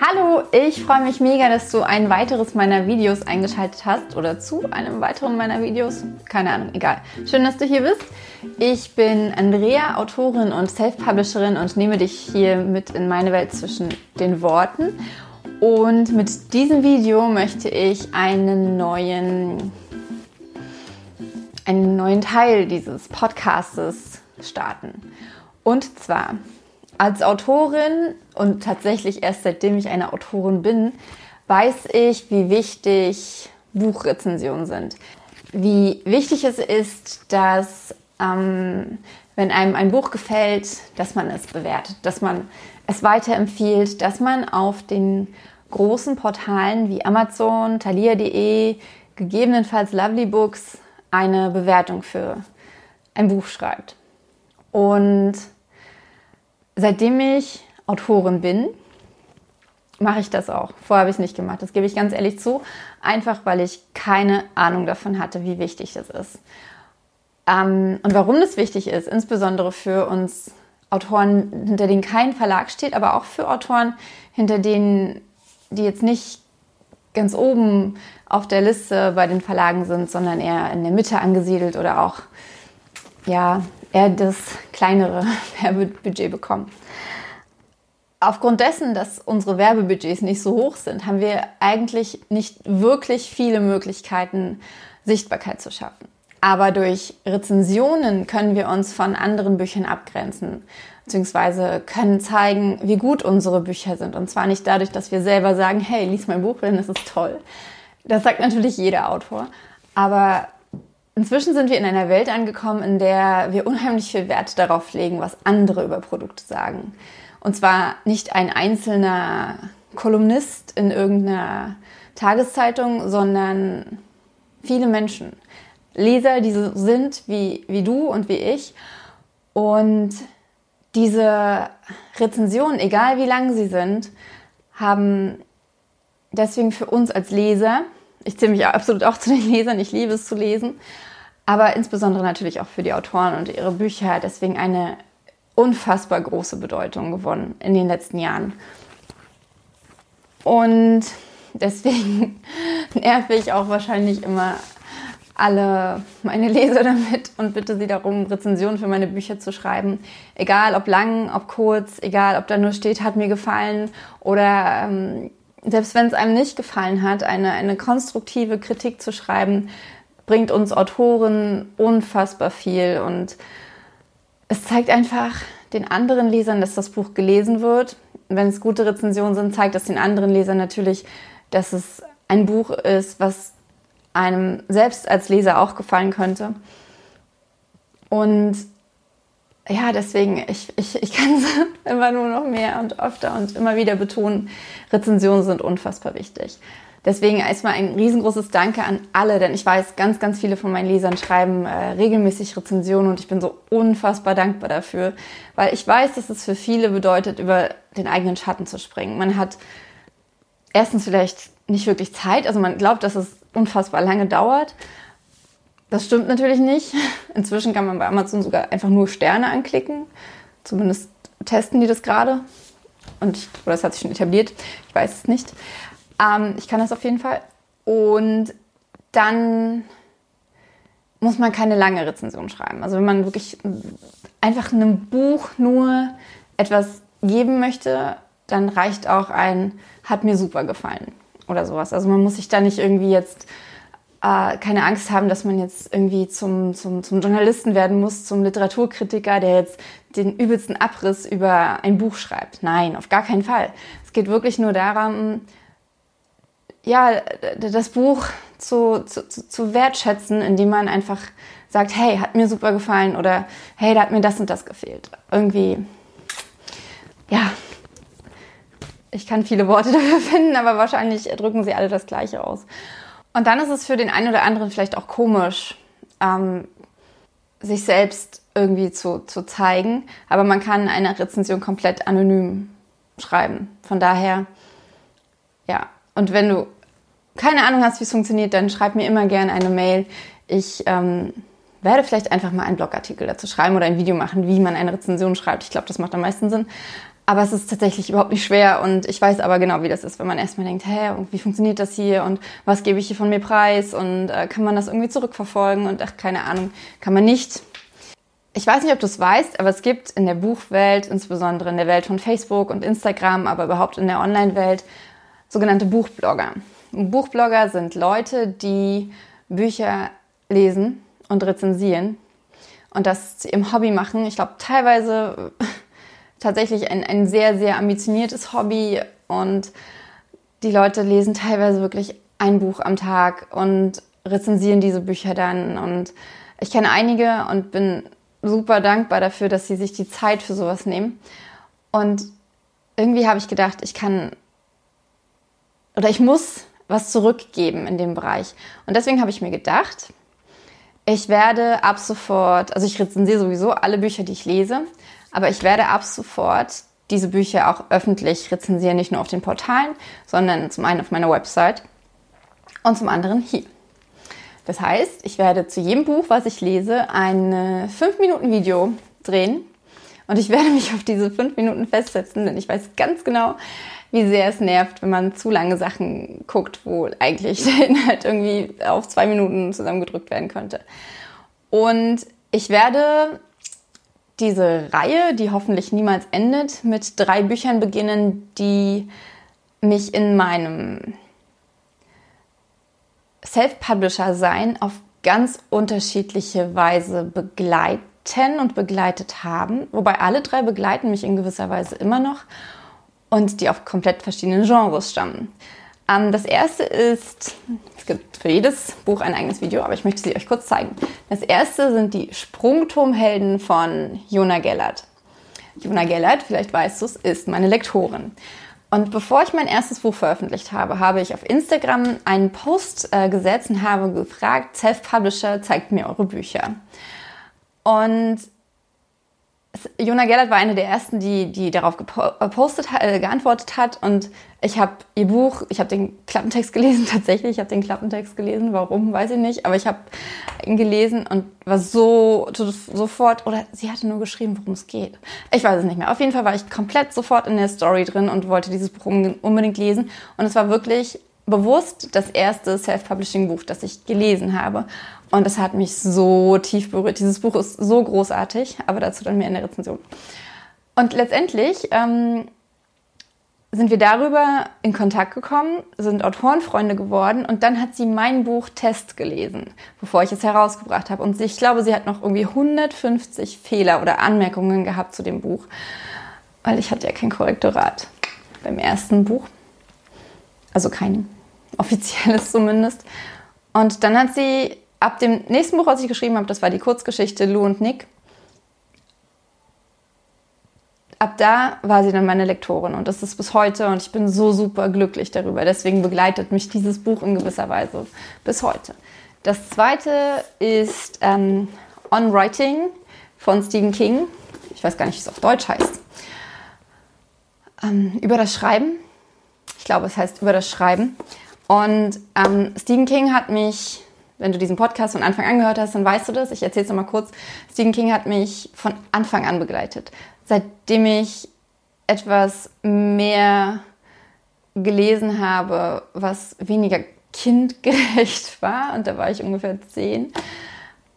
Hallo, ich freue mich mega, dass du ein weiteres meiner Videos eingeschaltet hast oder zu einem weiteren meiner Videos. Keine Ahnung, egal. Schön, dass du hier bist. Ich bin Andrea, Autorin und Self-Publisherin und nehme dich hier mit in meine Welt zwischen den Worten. Und mit diesem Video möchte ich einen neuen, einen neuen Teil dieses Podcastes starten. Und zwar als Autorin und tatsächlich erst seitdem ich eine Autorin bin, weiß ich, wie wichtig Buchrezensionen sind. Wie wichtig es ist, dass ähm, wenn einem ein Buch gefällt, dass man es bewertet, dass man es weiterempfiehlt, dass man auf den großen Portalen wie Amazon, Thalia.de, gegebenenfalls Lovely Books eine Bewertung für ein Buch schreibt. Und seitdem ich Autorin bin, mache ich das auch. Vorher habe ich es nicht gemacht, das gebe ich ganz ehrlich zu. Einfach weil ich keine Ahnung davon hatte, wie wichtig das ist. Ähm, und warum das wichtig ist, insbesondere für uns Autoren, hinter denen kein Verlag steht, aber auch für Autoren, hinter denen, die jetzt nicht ganz oben auf der Liste bei den Verlagen sind, sondern eher in der Mitte angesiedelt oder auch ja, eher das kleinere Werbebudget bekommen. Aufgrund dessen, dass unsere Werbebudgets nicht so hoch sind, haben wir eigentlich nicht wirklich viele Möglichkeiten, Sichtbarkeit zu schaffen. Aber durch Rezensionen können wir uns von anderen Büchern abgrenzen, beziehungsweise können zeigen, wie gut unsere Bücher sind. Und zwar nicht dadurch, dass wir selber sagen, hey, lies mein Buch, denn es ist toll. Das sagt natürlich jeder Autor. Aber Inzwischen sind wir in einer Welt angekommen, in der wir unheimlich viel Wert darauf legen, was andere über Produkte sagen. Und zwar nicht ein einzelner Kolumnist in irgendeiner Tageszeitung, sondern viele Menschen. Leser, die so sind wie, wie du und wie ich. Und diese Rezensionen, egal wie lang sie sind, haben deswegen für uns als Leser, ich zähle mich absolut auch zu den Lesern, ich liebe es zu lesen, aber insbesondere natürlich auch für die Autoren und ihre Bücher deswegen eine unfassbar große Bedeutung gewonnen in den letzten Jahren. Und deswegen nerve ich auch wahrscheinlich immer alle meine Leser damit und bitte sie darum, Rezensionen für meine Bücher zu schreiben. Egal ob lang, ob kurz, egal ob da nur steht, hat mir gefallen oder ähm, selbst wenn es einem nicht gefallen hat, eine, eine konstruktive Kritik zu schreiben, bringt uns Autoren unfassbar viel und es zeigt einfach den anderen Lesern, dass das Buch gelesen wird. Wenn es gute Rezensionen sind, zeigt es den anderen Lesern natürlich, dass es ein Buch ist, was einem selbst als Leser auch gefallen könnte. Und ja, deswegen, ich, ich, ich kann es immer nur noch mehr und öfter und immer wieder betonen, Rezensionen sind unfassbar wichtig. Deswegen erstmal ein riesengroßes Danke an alle, denn ich weiß, ganz, ganz viele von meinen Lesern schreiben äh, regelmäßig Rezensionen und ich bin so unfassbar dankbar dafür, weil ich weiß, dass es für viele bedeutet, über den eigenen Schatten zu springen. Man hat erstens vielleicht nicht wirklich Zeit, also man glaubt, dass es unfassbar lange dauert. Das stimmt natürlich nicht. Inzwischen kann man bei Amazon sogar einfach nur Sterne anklicken. Zumindest testen die das gerade. Und ich, oder das hat sich schon etabliert. Ich weiß es nicht. Ähm, ich kann das auf jeden Fall. Und dann muss man keine lange Rezension schreiben. Also wenn man wirklich einfach einem Buch nur etwas geben möchte, dann reicht auch ein hat mir super gefallen oder sowas. Also man muss sich da nicht irgendwie jetzt äh, keine Angst haben, dass man jetzt irgendwie zum, zum, zum Journalisten werden muss, zum Literaturkritiker, der jetzt den übelsten Abriss über ein Buch schreibt. Nein, auf gar keinen Fall. Es geht wirklich nur darum, ja, das Buch zu, zu, zu wertschätzen, indem man einfach sagt, hey, hat mir super gefallen oder hey, da hat mir das und das gefehlt. Irgendwie, ja, ich kann viele Worte dafür finden, aber wahrscheinlich drücken sie alle das Gleiche aus. Und dann ist es für den einen oder anderen vielleicht auch komisch, ähm, sich selbst irgendwie zu, zu zeigen, aber man kann eine Rezension komplett anonym schreiben. Von daher, ja. Und wenn du keine Ahnung hast, wie es funktioniert, dann schreib mir immer gerne eine Mail. Ich ähm, werde vielleicht einfach mal einen Blogartikel dazu schreiben oder ein Video machen, wie man eine Rezension schreibt. Ich glaube, das macht am meisten Sinn. Aber es ist tatsächlich überhaupt nicht schwer und ich weiß aber genau, wie das ist, wenn man erstmal denkt, hä, wie funktioniert das hier und was gebe ich hier von mir preis und äh, kann man das irgendwie zurückverfolgen und ach, keine Ahnung, kann man nicht. Ich weiß nicht, ob du es weißt, aber es gibt in der Buchwelt, insbesondere in der Welt von Facebook und Instagram, aber überhaupt in der Online-Welt, sogenannte Buchblogger. Buchblogger sind Leute, die Bücher lesen und rezensieren und das im Hobby machen. Ich glaube, teilweise tatsächlich ein, ein sehr, sehr ambitioniertes Hobby und die Leute lesen teilweise wirklich ein Buch am Tag und rezensieren diese Bücher dann. Und ich kenne einige und bin super dankbar dafür, dass sie sich die Zeit für sowas nehmen. Und irgendwie habe ich gedacht, ich kann oder ich muss was zurückgeben in dem Bereich. Und deswegen habe ich mir gedacht, ich werde ab sofort, also ich rezensiere sowieso alle Bücher, die ich lese, aber ich werde ab sofort diese Bücher auch öffentlich rezensieren, nicht nur auf den Portalen, sondern zum einen auf meiner Website und zum anderen hier. Das heißt, ich werde zu jedem Buch, was ich lese, ein 5-Minuten-Video drehen und ich werde mich auf diese 5 Minuten festsetzen, denn ich weiß ganz genau, wie sehr es nervt, wenn man zu lange Sachen guckt, wo eigentlich der Inhalt irgendwie auf zwei Minuten zusammengedrückt werden könnte. Und ich werde diese Reihe, die hoffentlich niemals endet, mit drei Büchern beginnen, die mich in meinem Self-Publisher-Sein auf ganz unterschiedliche Weise begleiten und begleitet haben. Wobei alle drei begleiten mich in gewisser Weise immer noch und die auf komplett verschiedenen Genres stammen. Ähm, das erste ist, es gibt für jedes Buch ein eigenes Video, aber ich möchte sie euch kurz zeigen. Das erste sind die Sprungturmhelden von Jona Gellert. Jona Gellert, vielleicht weißt du es, ist meine Lektorin. Und bevor ich mein erstes Buch veröffentlicht habe, habe ich auf Instagram einen Post äh, gesetzt und habe gefragt, Self-Publisher, zeigt mir eure Bücher. Und Jona Gellert war eine der ersten, die, die darauf gepostet, äh, geantwortet hat. Und ich habe ihr Buch, ich habe den Klappentext gelesen, tatsächlich. Ich habe den Klappentext gelesen. Warum, weiß ich nicht. Aber ich habe ihn gelesen und war so sofort, oder sie hatte nur geschrieben, worum es geht. Ich weiß es nicht mehr. Auf jeden Fall war ich komplett sofort in der Story drin und wollte dieses Buch unbedingt lesen. Und es war wirklich bewusst das erste Self-Publishing-Buch, das ich gelesen habe. Und es hat mich so tief berührt. Dieses Buch ist so großartig, aber dazu dann mehr in der Rezension. Und letztendlich ähm, sind wir darüber in Kontakt gekommen, sind Autorenfreunde geworden und dann hat sie mein Buch Test gelesen, bevor ich es herausgebracht habe. Und ich glaube, sie hat noch irgendwie 150 Fehler oder Anmerkungen gehabt zu dem Buch, weil ich hatte ja kein Korrektorat beim ersten Buch. Also kein offizielles zumindest. Und dann hat sie ab dem nächsten Buch, was ich geschrieben habe, das war die Kurzgeschichte Lou und Nick, ab da war sie dann meine Lektorin und das ist bis heute und ich bin so super glücklich darüber. Deswegen begleitet mich dieses Buch in gewisser Weise bis heute. Das zweite ist ähm, On Writing von Stephen King. Ich weiß gar nicht, wie es auf Deutsch heißt. Ähm, über das Schreiben. Ich glaube, es heißt über das Schreiben. Und ähm, Stephen King hat mich wenn du diesen Podcast von Anfang an gehört hast, dann weißt du das. Ich erzähle es nochmal kurz. Stephen King hat mich von Anfang an begleitet. Seitdem ich etwas mehr gelesen habe, was weniger kindgerecht war, und da war ich ungefähr zehn,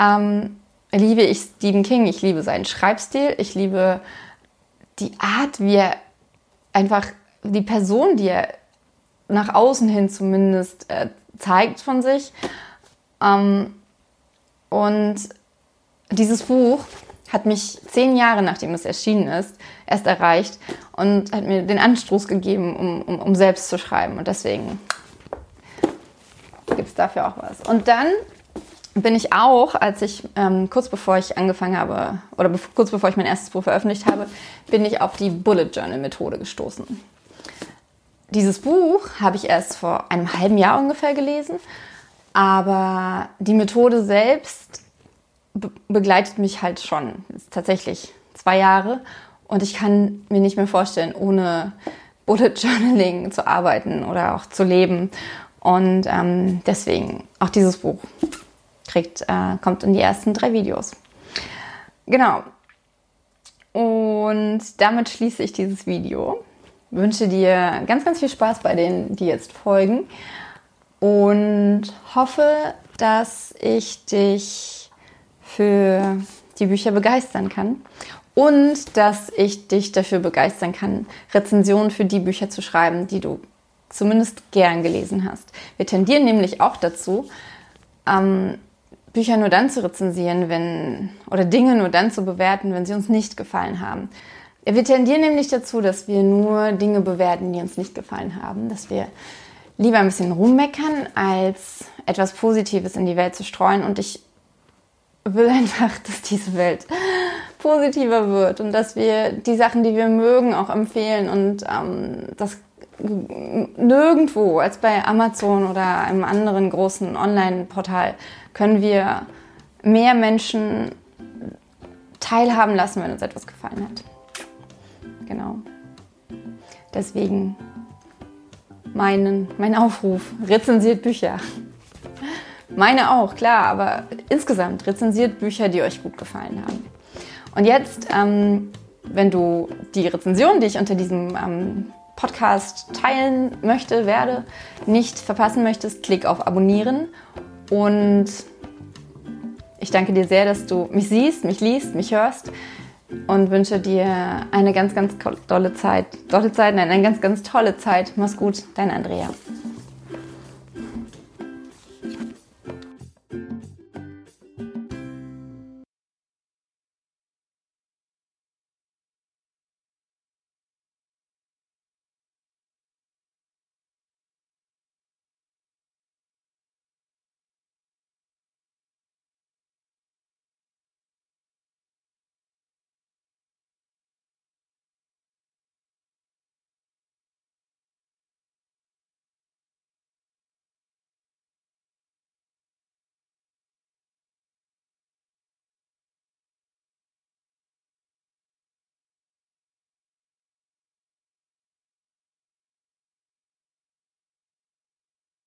ähm, liebe ich Stephen King. Ich liebe seinen Schreibstil. Ich liebe die Art, wie er einfach die Person, die er nach außen hin zumindest äh, zeigt von sich ähm, und dieses Buch hat mich zehn Jahre nachdem es erschienen ist, erst erreicht und hat mir den Anstoß gegeben, um, um, um selbst zu schreiben. Und deswegen gibt es dafür auch was. Und dann bin ich auch, als ich ähm, kurz bevor ich angefangen habe, oder be kurz bevor ich mein erstes Buch veröffentlicht habe, bin ich auf die Bullet Journal Methode gestoßen. Dieses Buch habe ich erst vor einem halben Jahr ungefähr gelesen aber die Methode selbst be begleitet mich halt schon. tatsächlich zwei Jahre. Und ich kann mir nicht mehr vorstellen, ohne Bullet Journaling zu arbeiten oder auch zu leben. Und ähm, deswegen auch dieses Buch kriegt, äh, kommt in die ersten drei Videos. Genau. Und damit schließe ich dieses Video. Wünsche dir ganz, ganz viel Spaß bei denen, die jetzt folgen. Und hoffe, dass ich dich für die Bücher begeistern kann und dass ich dich dafür begeistern kann, Rezensionen für die Bücher zu schreiben, die du zumindest gern gelesen hast. Wir tendieren nämlich auch dazu, ähm, Bücher nur dann zu rezensieren, wenn oder Dinge nur dann zu bewerten, wenn sie uns nicht gefallen haben. Wir tendieren nämlich dazu, dass wir nur Dinge bewerten, die uns nicht gefallen haben, dass wir lieber ein bisschen rummeckern, als etwas Positives in die Welt zu streuen. Und ich will einfach, dass diese Welt positiver wird und dass wir die Sachen, die wir mögen, auch empfehlen und ähm, das nirgendwo als bei Amazon oder einem anderen großen Online-Portal können wir mehr Menschen teilhaben lassen, wenn uns etwas gefallen hat. Genau. Deswegen meinen, mein Aufruf, rezensiert Bücher. Meine auch, klar, aber insgesamt rezensiert Bücher, die euch gut gefallen haben. Und jetzt, ähm, wenn du die Rezension, die ich unter diesem ähm, Podcast teilen möchte, werde, nicht verpassen möchtest, klick auf Abonnieren. Und ich danke dir sehr, dass du mich siehst, mich liest, mich hörst und wünsche dir eine ganz, ganz tolle Zeit. Tolle Zeit, nein, eine ganz, ganz tolle Zeit. Mach's gut, dein Andrea.